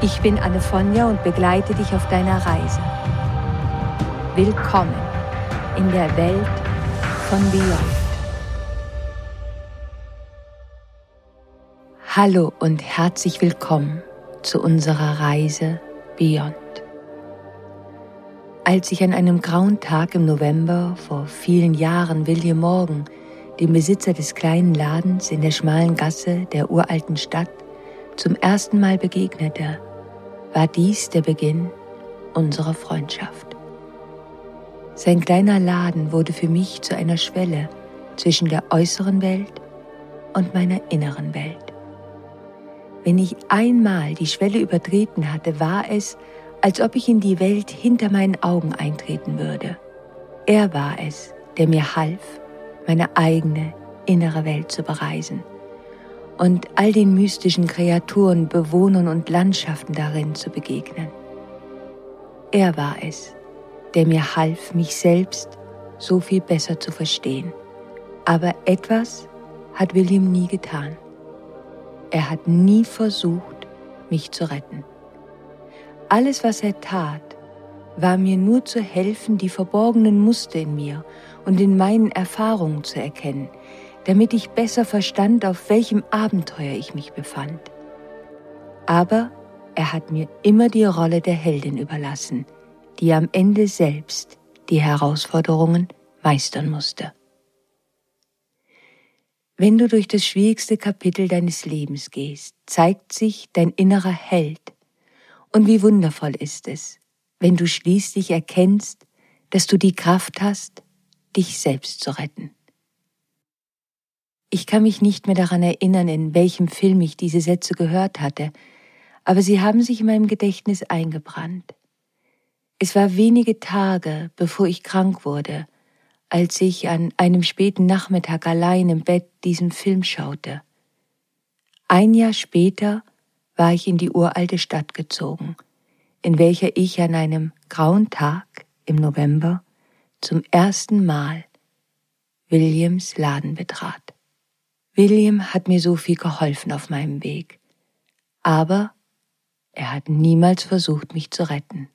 Ich bin Anne Fonja und begleite dich auf deiner Reise. Willkommen in der Welt von Beyond. Hallo und herzlich willkommen zu unserer Reise Beyond. Als ich an einem grauen Tag im November vor vielen Jahren William Morgan, dem Besitzer des kleinen Ladens in der schmalen Gasse der uralten Stadt, zum ersten Mal begegnete, war dies der Beginn unserer Freundschaft. Sein kleiner Laden wurde für mich zu einer Schwelle zwischen der äußeren Welt und meiner inneren Welt. Wenn ich einmal die Schwelle übertreten hatte, war es, als ob ich in die Welt hinter meinen Augen eintreten würde. Er war es, der mir half, meine eigene innere Welt zu bereisen und all den mystischen Kreaturen, Bewohnern und Landschaften darin zu begegnen. Er war es, der mir half, mich selbst so viel besser zu verstehen. Aber etwas hat William nie getan. Er hat nie versucht, mich zu retten. Alles, was er tat, war mir nur zu helfen, die verborgenen Muster in mir und in meinen Erfahrungen zu erkennen, damit ich besser verstand, auf welchem Abenteuer ich mich befand. Aber er hat mir immer die Rolle der Heldin überlassen, die am Ende selbst die Herausforderungen meistern musste. Wenn du durch das schwierigste Kapitel deines Lebens gehst, zeigt sich dein innerer Held. Und wie wundervoll ist es, wenn du schließlich erkennst, dass du die Kraft hast, dich selbst zu retten. Ich kann mich nicht mehr daran erinnern, in welchem Film ich diese Sätze gehört hatte, aber sie haben sich in meinem Gedächtnis eingebrannt. Es war wenige Tage, bevor ich krank wurde, als ich an einem späten Nachmittag allein im Bett diesen Film schaute. Ein Jahr später war ich in die uralte Stadt gezogen, in welcher ich an einem grauen Tag im November zum ersten Mal Williams Laden betrat. William hat mir so viel geholfen auf meinem Weg. Aber er hat niemals versucht, mich zu retten.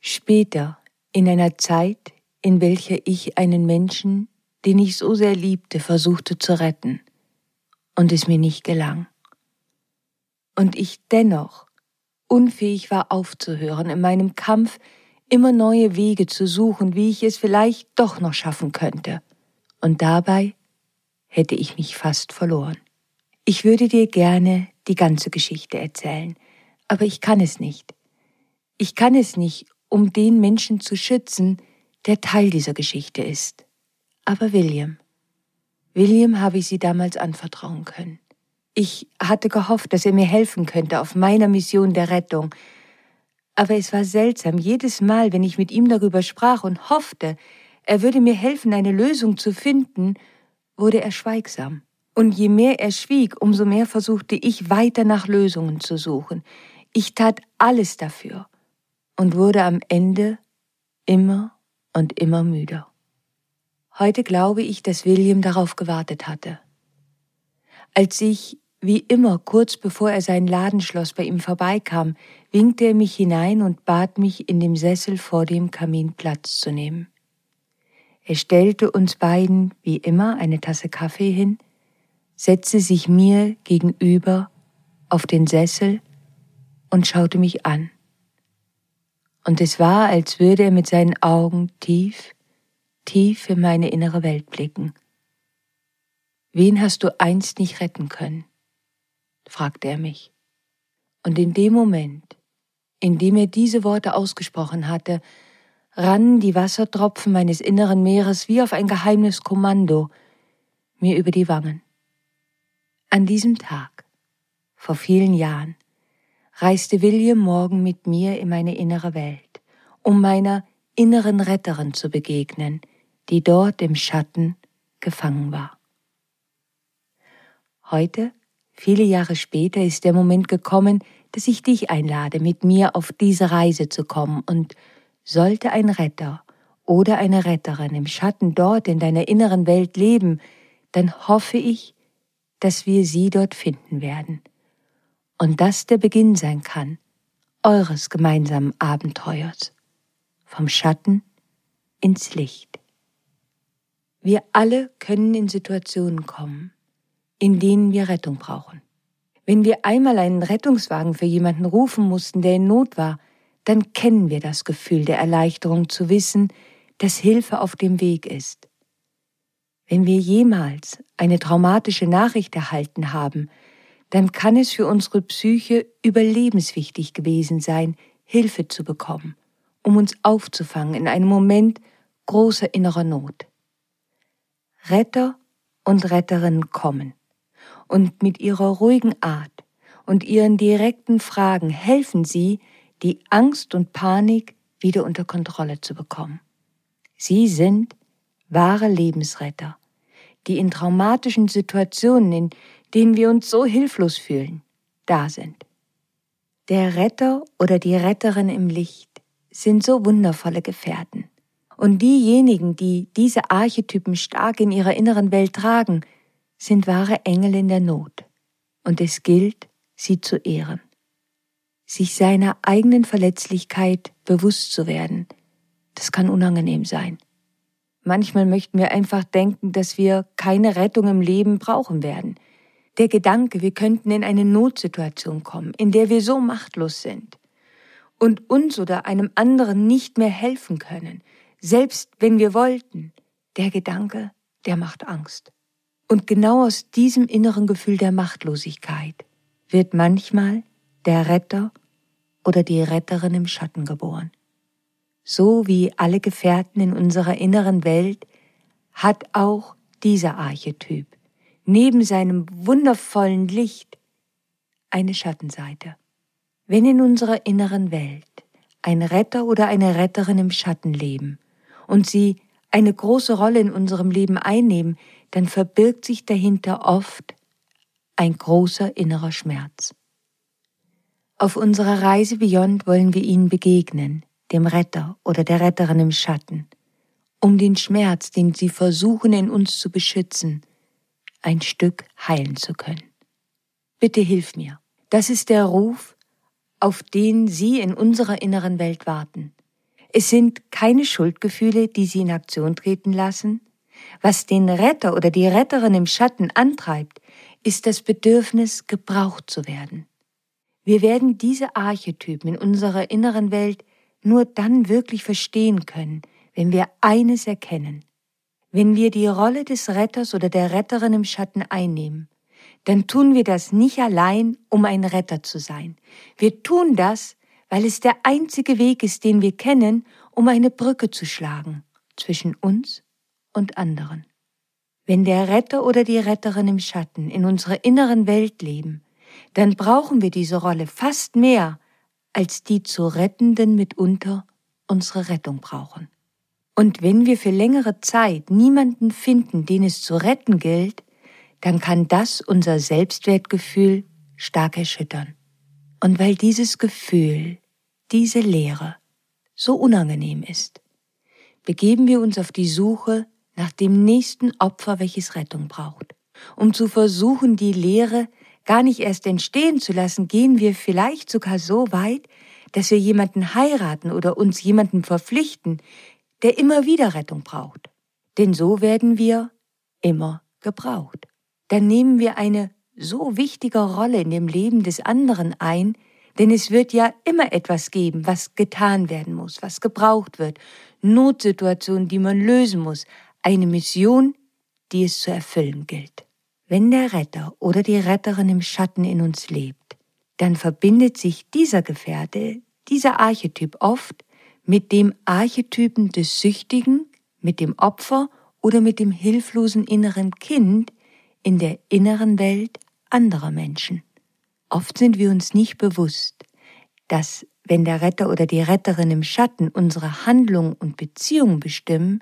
Später, in einer Zeit, in welcher ich einen Menschen, den ich so sehr liebte, versuchte zu retten und es mir nicht gelang. Und ich dennoch unfähig war aufzuhören, in meinem Kampf immer neue Wege zu suchen, wie ich es vielleicht doch noch schaffen könnte. Und dabei hätte ich mich fast verloren. Ich würde dir gerne die ganze Geschichte erzählen, aber ich kann es nicht. Ich kann es nicht, um den Menschen zu schützen, der Teil dieser Geschichte ist. Aber William. William habe ich sie damals anvertrauen können. Ich hatte gehofft, dass er mir helfen könnte auf meiner Mission der Rettung. Aber es war seltsam, jedes Mal, wenn ich mit ihm darüber sprach und hoffte, er würde mir helfen, eine Lösung zu finden, wurde er schweigsam. Und je mehr er schwieg, umso mehr versuchte ich weiter nach Lösungen zu suchen. Ich tat alles dafür und wurde am Ende immer und immer müder. Heute glaube ich, dass William darauf gewartet hatte. Als ich, wie immer, kurz bevor er seinen Laden schloss, bei ihm vorbeikam, winkte er mich hinein und bat mich, in dem Sessel vor dem Kamin Platz zu nehmen. Er stellte uns beiden wie immer eine Tasse Kaffee hin, setzte sich mir gegenüber auf den Sessel und schaute mich an. Und es war, als würde er mit seinen Augen tief, tief in meine innere Welt blicken. Wen hast du einst nicht retten können? fragte er mich. Und in dem Moment, in dem er diese Worte ausgesprochen hatte, rannen die Wassertropfen meines inneren Meeres wie auf ein geheimes Kommando mir über die Wangen. An diesem Tag, vor vielen Jahren, reiste William morgen mit mir in meine innere Welt, um meiner inneren Retterin zu begegnen, die dort im Schatten gefangen war. Heute, viele Jahre später, ist der Moment gekommen, dass ich dich einlade, mit mir auf diese Reise zu kommen und sollte ein Retter oder eine Retterin im Schatten dort in deiner inneren Welt leben, dann hoffe ich, dass wir sie dort finden werden und das der Beginn sein kann eures gemeinsamen Abenteuers vom Schatten ins Licht. Wir alle können in Situationen kommen, in denen wir Rettung brauchen. Wenn wir einmal einen Rettungswagen für jemanden rufen mussten, der in Not war, dann kennen wir das Gefühl der Erleichterung zu wissen, dass Hilfe auf dem Weg ist. Wenn wir jemals eine traumatische Nachricht erhalten haben, dann kann es für unsere Psyche überlebenswichtig gewesen sein, Hilfe zu bekommen, um uns aufzufangen in einem Moment großer innerer Not. Retter und Retterinnen kommen und mit ihrer ruhigen Art und ihren direkten Fragen helfen sie, die Angst und Panik wieder unter Kontrolle zu bekommen. Sie sind wahre Lebensretter, die in traumatischen Situationen, in denen wir uns so hilflos fühlen, da sind. Der Retter oder die Retterin im Licht sind so wundervolle Gefährten. Und diejenigen, die diese Archetypen stark in ihrer inneren Welt tragen, sind wahre Engel in der Not. Und es gilt, sie zu ehren sich seiner eigenen Verletzlichkeit bewusst zu werden, das kann unangenehm sein. Manchmal möchten wir einfach denken, dass wir keine Rettung im Leben brauchen werden. Der Gedanke, wir könnten in eine Notsituation kommen, in der wir so machtlos sind und uns oder einem anderen nicht mehr helfen können, selbst wenn wir wollten, der Gedanke, der macht Angst. Und genau aus diesem inneren Gefühl der Machtlosigkeit wird manchmal der Retter oder die Retterin im Schatten geboren. So wie alle Gefährten in unserer inneren Welt hat auch dieser Archetyp neben seinem wundervollen Licht eine Schattenseite. Wenn in unserer inneren Welt ein Retter oder eine Retterin im Schatten leben und sie eine große Rolle in unserem Leben einnehmen, dann verbirgt sich dahinter oft ein großer innerer Schmerz. Auf unserer Reise Beyond wollen wir ihnen begegnen, dem Retter oder der Retterin im Schatten, um den Schmerz, den sie versuchen in uns zu beschützen, ein Stück heilen zu können. Bitte hilf mir. Das ist der Ruf, auf den Sie in unserer inneren Welt warten. Es sind keine Schuldgefühle, die Sie in Aktion treten lassen. Was den Retter oder die Retterin im Schatten antreibt, ist das Bedürfnis, gebraucht zu werden. Wir werden diese Archetypen in unserer inneren Welt nur dann wirklich verstehen können, wenn wir eines erkennen. Wenn wir die Rolle des Retters oder der Retterin im Schatten einnehmen, dann tun wir das nicht allein, um ein Retter zu sein. Wir tun das, weil es der einzige Weg ist, den wir kennen, um eine Brücke zu schlagen zwischen uns und anderen. Wenn der Retter oder die Retterin im Schatten in unserer inneren Welt leben, dann brauchen wir diese Rolle fast mehr, als die zu Rettenden mitunter unsere Rettung brauchen. Und wenn wir für längere Zeit niemanden finden, den es zu retten gilt, dann kann das unser Selbstwertgefühl stark erschüttern. Und weil dieses Gefühl, diese Leere so unangenehm ist, begeben wir uns auf die Suche nach dem nächsten Opfer, welches Rettung braucht, um zu versuchen, die Leere gar nicht erst entstehen zu lassen, gehen wir vielleicht sogar so weit, dass wir jemanden heiraten oder uns jemanden verpflichten, der immer wieder Rettung braucht. Denn so werden wir immer gebraucht. Dann nehmen wir eine so wichtige Rolle in dem Leben des anderen ein, denn es wird ja immer etwas geben, was getan werden muss, was gebraucht wird, Notsituationen, die man lösen muss, eine Mission, die es zu erfüllen gilt. Wenn der Retter oder die Retterin im Schatten in uns lebt, dann verbindet sich dieser Gefährte, dieser Archetyp oft mit dem Archetypen des Süchtigen, mit dem Opfer oder mit dem hilflosen inneren Kind in der inneren Welt anderer Menschen. Oft sind wir uns nicht bewusst, dass wenn der Retter oder die Retterin im Schatten unsere Handlung und Beziehung bestimmen,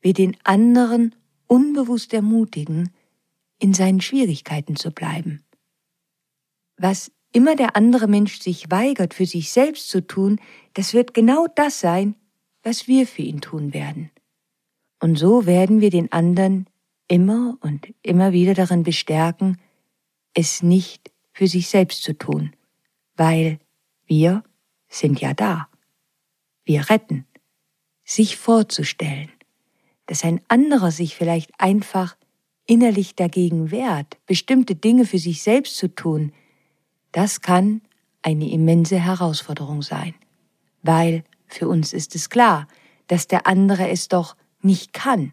wir den anderen unbewusst ermutigen, in seinen Schwierigkeiten zu bleiben. Was immer der andere Mensch sich weigert, für sich selbst zu tun, das wird genau das sein, was wir für ihn tun werden. Und so werden wir den anderen immer und immer wieder darin bestärken, es nicht für sich selbst zu tun, weil wir sind ja da. Wir retten. Sich vorzustellen, dass ein anderer sich vielleicht einfach innerlich dagegen wehrt, bestimmte Dinge für sich selbst zu tun, das kann eine immense Herausforderung sein, weil für uns ist es klar, dass der andere es doch nicht kann.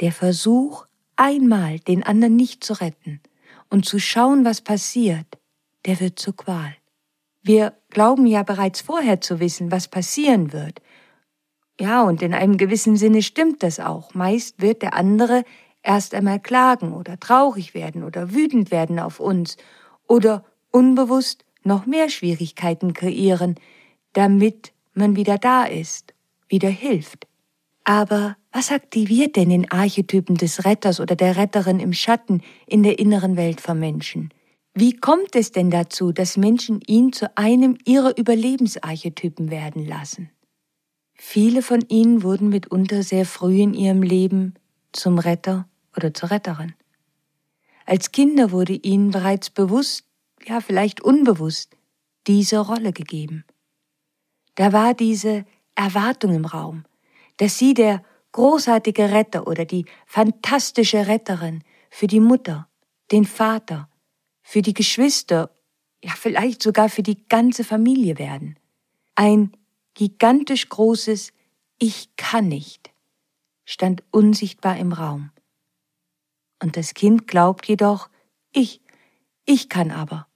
Der Versuch, einmal den anderen nicht zu retten und zu schauen, was passiert, der wird zur Qual. Wir glauben ja bereits vorher zu wissen, was passieren wird. Ja, und in einem gewissen Sinne stimmt das auch. Meist wird der andere erst einmal klagen oder traurig werden oder wütend werden auf uns oder unbewusst noch mehr Schwierigkeiten kreieren, damit man wieder da ist, wieder hilft. Aber was aktiviert denn den Archetypen des Retters oder der Retterin im Schatten in der inneren Welt von Menschen? Wie kommt es denn dazu, dass Menschen ihn zu einem ihrer Überlebensarchetypen werden lassen? Viele von ihnen wurden mitunter sehr früh in ihrem Leben zum Retter oder zur Retterin. Als Kinder wurde ihnen bereits bewusst, ja vielleicht unbewusst, diese Rolle gegeben. Da war diese Erwartung im Raum, dass sie der großartige Retter oder die fantastische Retterin für die Mutter, den Vater, für die Geschwister, ja vielleicht sogar für die ganze Familie werden. Ein gigantisch großes Ich kann nicht stand unsichtbar im Raum. Und das Kind glaubt jedoch, ich, ich kann aber.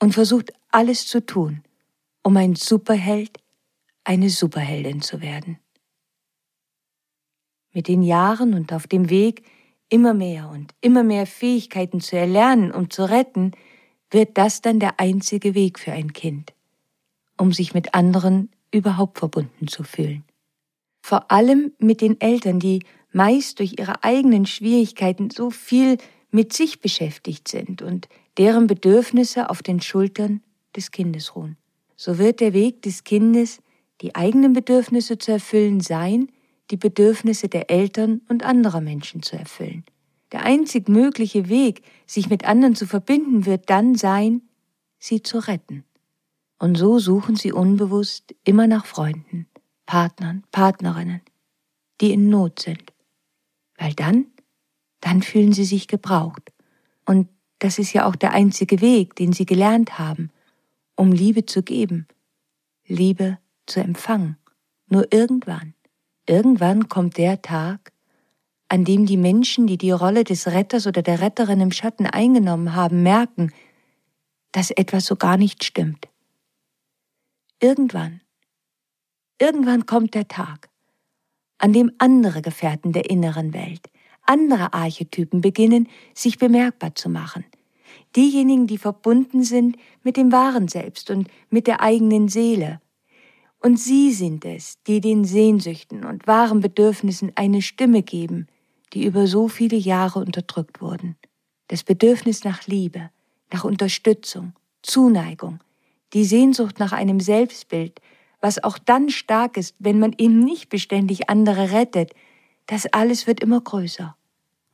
Und versucht alles zu tun, um ein Superheld, eine Superheldin zu werden. Mit den Jahren und auf dem Weg immer mehr und immer mehr Fähigkeiten zu erlernen, um zu retten, wird das dann der einzige Weg für ein Kind, um sich mit anderen überhaupt verbunden zu fühlen. Vor allem mit den Eltern, die meist durch ihre eigenen Schwierigkeiten so viel mit sich beschäftigt sind und deren Bedürfnisse auf den Schultern des Kindes ruhen. So wird der Weg des Kindes, die eigenen Bedürfnisse zu erfüllen, sein, die Bedürfnisse der Eltern und anderer Menschen zu erfüllen. Der einzig mögliche Weg, sich mit anderen zu verbinden, wird dann sein, sie zu retten. Und so suchen sie unbewusst immer nach Freunden, Partnern, Partnerinnen, die in Not sind. Weil dann, dann fühlen sie sich gebraucht. Und das ist ja auch der einzige Weg, den sie gelernt haben, um Liebe zu geben, Liebe zu empfangen. Nur irgendwann Irgendwann kommt der Tag, an dem die Menschen, die die Rolle des Retters oder der Retterin im Schatten eingenommen haben, merken, dass etwas so gar nicht stimmt. Irgendwann, irgendwann kommt der Tag, an dem andere Gefährten der inneren Welt, andere Archetypen beginnen, sich bemerkbar zu machen. Diejenigen, die verbunden sind mit dem wahren Selbst und mit der eigenen Seele, und Sie sind es, die den Sehnsüchten und wahren Bedürfnissen eine Stimme geben, die über so viele Jahre unterdrückt wurden. Das Bedürfnis nach Liebe, nach Unterstützung, Zuneigung, die Sehnsucht nach einem Selbstbild, was auch dann stark ist, wenn man eben nicht beständig andere rettet, das alles wird immer größer.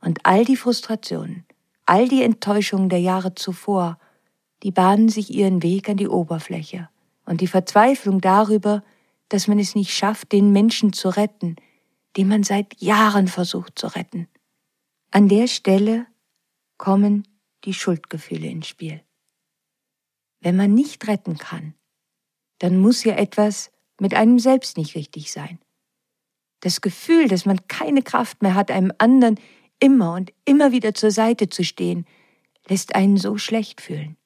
Und all die Frustrationen, all die Enttäuschungen der Jahre zuvor, die bahnen sich ihren Weg an die Oberfläche und die Verzweiflung darüber, dass man es nicht schafft, den Menschen zu retten, den man seit Jahren versucht zu retten. An der Stelle kommen die Schuldgefühle ins Spiel. Wenn man nicht retten kann, dann muss ja etwas mit einem selbst nicht richtig sein. Das Gefühl, dass man keine Kraft mehr hat, einem anderen immer und immer wieder zur Seite zu stehen, lässt einen so schlecht fühlen.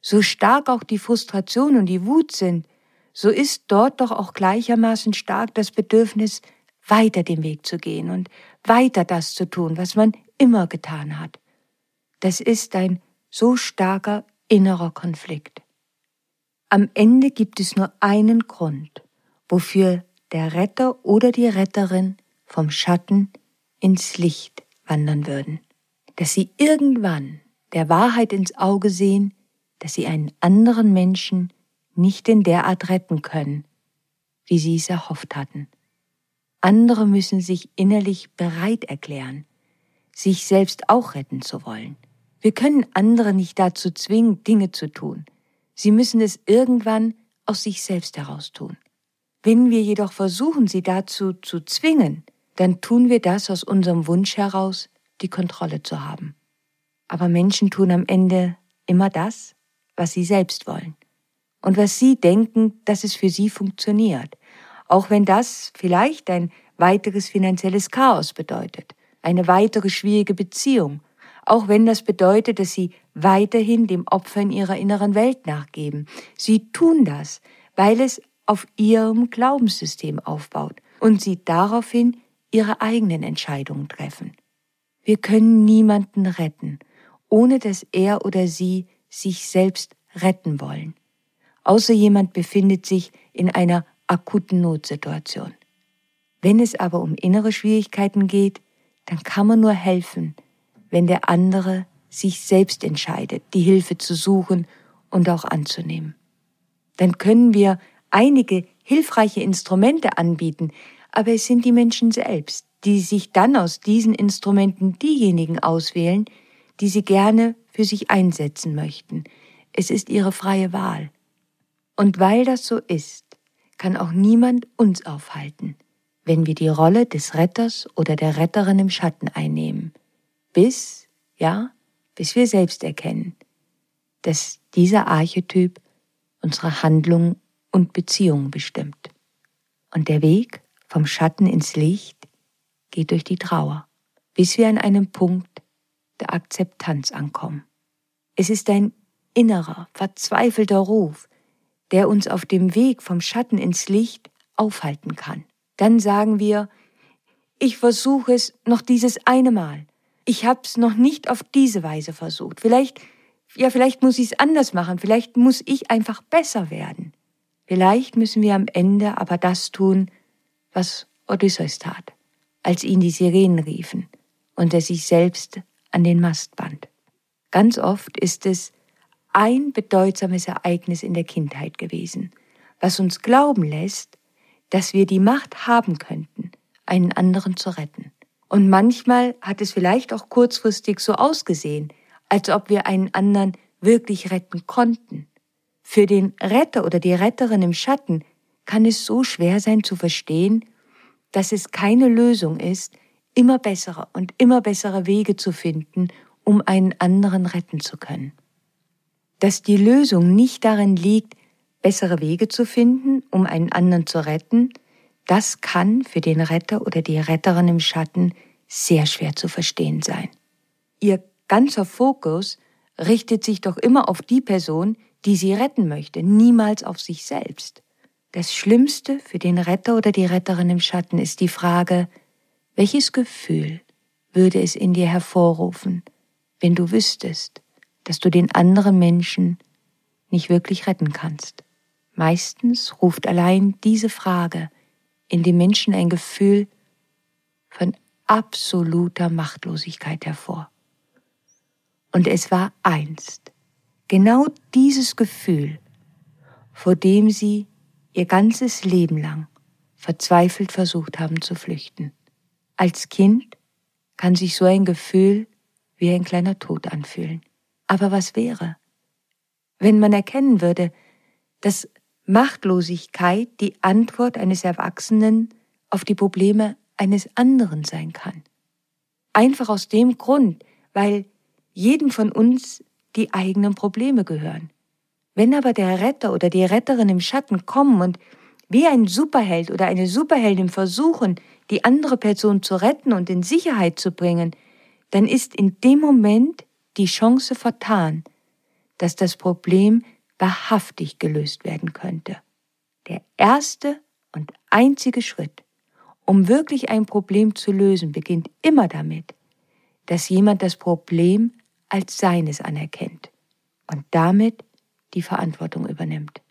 So stark auch die Frustration und die Wut sind, so ist dort doch auch gleichermaßen stark das Bedürfnis, weiter den Weg zu gehen und weiter das zu tun, was man immer getan hat. Das ist ein so starker innerer Konflikt. Am Ende gibt es nur einen Grund, wofür der Retter oder die Retterin vom Schatten ins Licht wandern würden, dass sie irgendwann der Wahrheit ins Auge sehen, dass sie einen anderen Menschen nicht in der Art retten können, wie sie es erhofft hatten. Andere müssen sich innerlich bereit erklären, sich selbst auch retten zu wollen. Wir können andere nicht dazu zwingen, Dinge zu tun. Sie müssen es irgendwann aus sich selbst heraus tun. Wenn wir jedoch versuchen, sie dazu zu zwingen, dann tun wir das aus unserem Wunsch heraus, die Kontrolle zu haben. Aber Menschen tun am Ende immer das, was sie selbst wollen und was sie denken, dass es für sie funktioniert, auch wenn das vielleicht ein weiteres finanzielles Chaos bedeutet, eine weitere schwierige Beziehung, auch wenn das bedeutet, dass sie weiterhin dem Opfer in ihrer inneren Welt nachgeben. Sie tun das, weil es auf ihrem Glaubenssystem aufbaut und sie daraufhin ihre eigenen Entscheidungen treffen. Wir können niemanden retten, ohne dass er oder sie sich selbst retten wollen, außer jemand befindet sich in einer akuten Notsituation. Wenn es aber um innere Schwierigkeiten geht, dann kann man nur helfen, wenn der andere sich selbst entscheidet, die Hilfe zu suchen und auch anzunehmen. Dann können wir einige hilfreiche Instrumente anbieten, aber es sind die Menschen selbst, die sich dann aus diesen Instrumenten diejenigen auswählen, die sie gerne für sich einsetzen möchten. Es ist ihre freie Wahl. Und weil das so ist, kann auch niemand uns aufhalten, wenn wir die Rolle des Retters oder der Retterin im Schatten einnehmen, bis, ja, bis wir selbst erkennen, dass dieser Archetyp unsere Handlung und Beziehungen bestimmt. Und der Weg vom Schatten ins Licht geht durch die Trauer, bis wir an einem Punkt der Akzeptanz ankommen. Es ist ein innerer, verzweifelter Ruf, der uns auf dem Weg vom Schatten ins Licht aufhalten kann. Dann sagen wir, ich versuche es noch dieses eine Mal. Ich habe es noch nicht auf diese Weise versucht. Vielleicht, ja, vielleicht muss ich es anders machen. Vielleicht muss ich einfach besser werden. Vielleicht müssen wir am Ende aber das tun, was Odysseus tat, als ihn die Sirenen riefen und er sich selbst an den Mast band. Ganz oft ist es ein bedeutsames Ereignis in der Kindheit gewesen, was uns glauben lässt, dass wir die Macht haben könnten, einen anderen zu retten. Und manchmal hat es vielleicht auch kurzfristig so ausgesehen, als ob wir einen anderen wirklich retten konnten. Für den Retter oder die Retterin im Schatten kann es so schwer sein zu verstehen, dass es keine Lösung ist, immer bessere und immer bessere Wege zu finden, um einen anderen retten zu können. Dass die Lösung nicht darin liegt, bessere Wege zu finden, um einen anderen zu retten, das kann für den Retter oder die Retterin im Schatten sehr schwer zu verstehen sein. Ihr ganzer Fokus richtet sich doch immer auf die Person, die sie retten möchte, niemals auf sich selbst. Das Schlimmste für den Retter oder die Retterin im Schatten ist die Frage, welches Gefühl würde es in dir hervorrufen, wenn du wüsstest, dass du den anderen Menschen nicht wirklich retten kannst. Meistens ruft allein diese Frage in dem Menschen ein Gefühl von absoluter Machtlosigkeit hervor. Und es war einst genau dieses Gefühl, vor dem sie ihr ganzes Leben lang verzweifelt versucht haben zu flüchten. Als Kind kann sich so ein Gefühl wie ein kleiner Tod anfühlen. Aber was wäre, wenn man erkennen würde, dass Machtlosigkeit die Antwort eines Erwachsenen auf die Probleme eines anderen sein kann? Einfach aus dem Grund, weil jedem von uns die eigenen Probleme gehören. Wenn aber der Retter oder die Retterin im Schatten kommen und wie ein Superheld oder eine Superheldin versuchen, die andere Person zu retten und in Sicherheit zu bringen, dann ist in dem Moment die Chance vertan, dass das Problem wahrhaftig gelöst werden könnte. Der erste und einzige Schritt, um wirklich ein Problem zu lösen, beginnt immer damit, dass jemand das Problem als seines anerkennt und damit die Verantwortung übernimmt.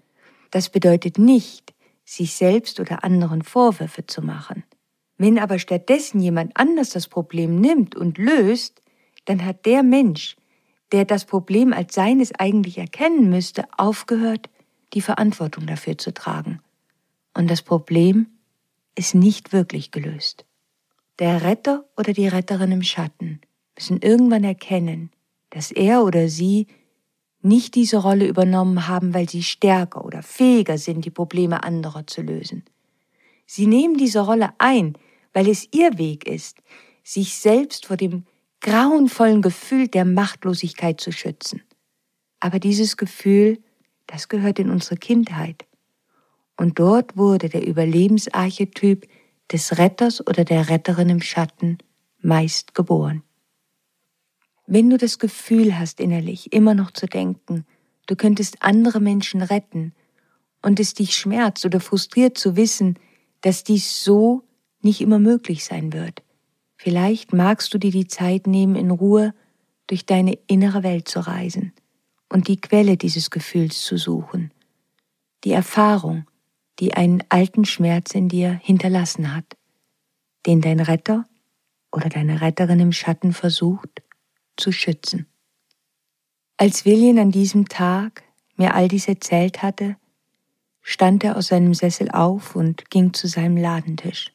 Das bedeutet nicht, sich selbst oder anderen Vorwürfe zu machen. Wenn aber stattdessen jemand anders das Problem nimmt und löst, dann hat der Mensch, der das Problem als seines eigentlich erkennen müsste, aufgehört, die Verantwortung dafür zu tragen. Und das Problem ist nicht wirklich gelöst. Der Retter oder die Retterin im Schatten müssen irgendwann erkennen, dass er oder sie nicht diese Rolle übernommen haben, weil sie stärker oder fähiger sind, die Probleme anderer zu lösen. Sie nehmen diese Rolle ein, weil es ihr Weg ist, sich selbst vor dem grauenvollen Gefühl der Machtlosigkeit zu schützen. Aber dieses Gefühl, das gehört in unsere Kindheit. Und dort wurde der Überlebensarchetyp des Retters oder der Retterin im Schatten meist geboren. Wenn du das Gefühl hast innerlich immer noch zu denken, du könntest andere Menschen retten und es dich schmerzt oder frustriert zu wissen, dass dies so nicht immer möglich sein wird, vielleicht magst du dir die Zeit nehmen, in Ruhe durch deine innere Welt zu reisen und die Quelle dieses Gefühls zu suchen, die Erfahrung, die einen alten Schmerz in dir hinterlassen hat, den dein Retter oder deine Retterin im Schatten versucht zu schützen. Als William an diesem Tag mir all dies erzählt hatte, stand er aus seinem Sessel auf und ging zu seinem Ladentisch.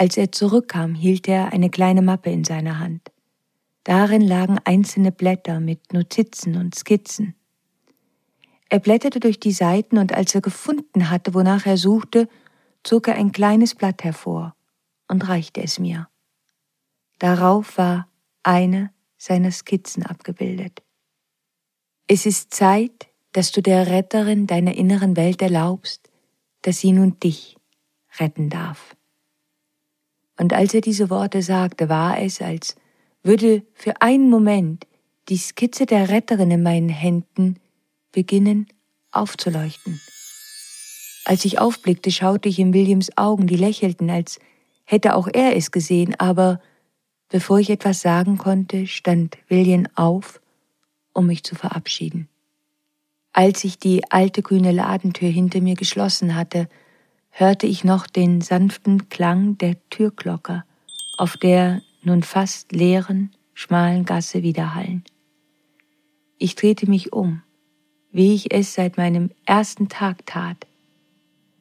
Als er zurückkam, hielt er eine kleine Mappe in seiner Hand. Darin lagen einzelne Blätter mit Notizen und Skizzen. Er blätterte durch die Seiten und als er gefunden hatte, wonach er suchte, zog er ein kleines Blatt hervor und reichte es mir. Darauf war eine seiner Skizzen abgebildet. Es ist Zeit, dass du der Retterin deiner inneren Welt erlaubst, dass sie nun dich retten darf. Und als er diese Worte sagte, war es, als würde für einen Moment die Skizze der Retterin in meinen Händen beginnen aufzuleuchten. Als ich aufblickte, schaute ich in Williams Augen, die lächelten, als hätte auch er es gesehen, aber Bevor ich etwas sagen konnte, stand William auf, um mich zu verabschieden. Als ich die alte grüne Ladentür hinter mir geschlossen hatte, hörte ich noch den sanften Klang der Türglocke auf der nun fast leeren, schmalen Gasse widerhallen. Ich drehte mich um, wie ich es seit meinem ersten Tag tat,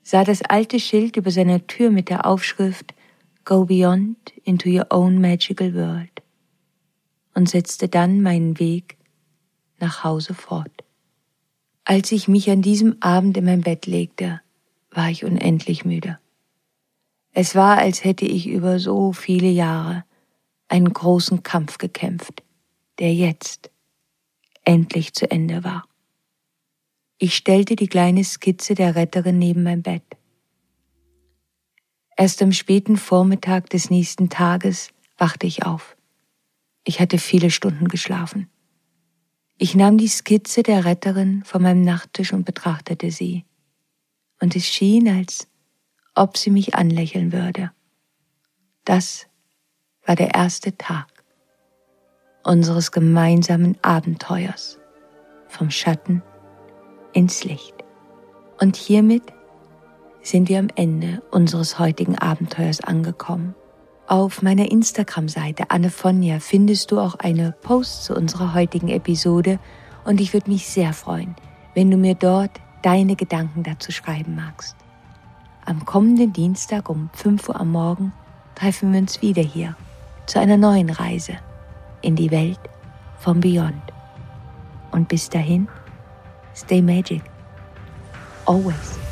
sah das alte Schild über seiner Tür mit der Aufschrift Go beyond into your own magical world und setzte dann meinen Weg nach Hause fort. Als ich mich an diesem Abend in mein Bett legte, war ich unendlich müde. Es war, als hätte ich über so viele Jahre einen großen Kampf gekämpft, der jetzt endlich zu Ende war. Ich stellte die kleine Skizze der Retterin neben mein Bett. Erst am späten Vormittag des nächsten Tages wachte ich auf. Ich hatte viele Stunden geschlafen. Ich nahm die Skizze der Retterin von meinem Nachttisch und betrachtete sie. Und es schien, als ob sie mich anlächeln würde. Das war der erste Tag unseres gemeinsamen Abenteuers vom Schatten ins Licht. Und hiermit sind wir am Ende unseres heutigen Abenteuers angekommen. Auf meiner Instagram-Seite Anne Fonja findest du auch eine Post zu unserer heutigen Episode und ich würde mich sehr freuen, wenn du mir dort deine Gedanken dazu schreiben magst. Am kommenden Dienstag um 5 Uhr am Morgen treffen wir uns wieder hier zu einer neuen Reise in die Welt vom Beyond. Und bis dahin, stay magic. Always.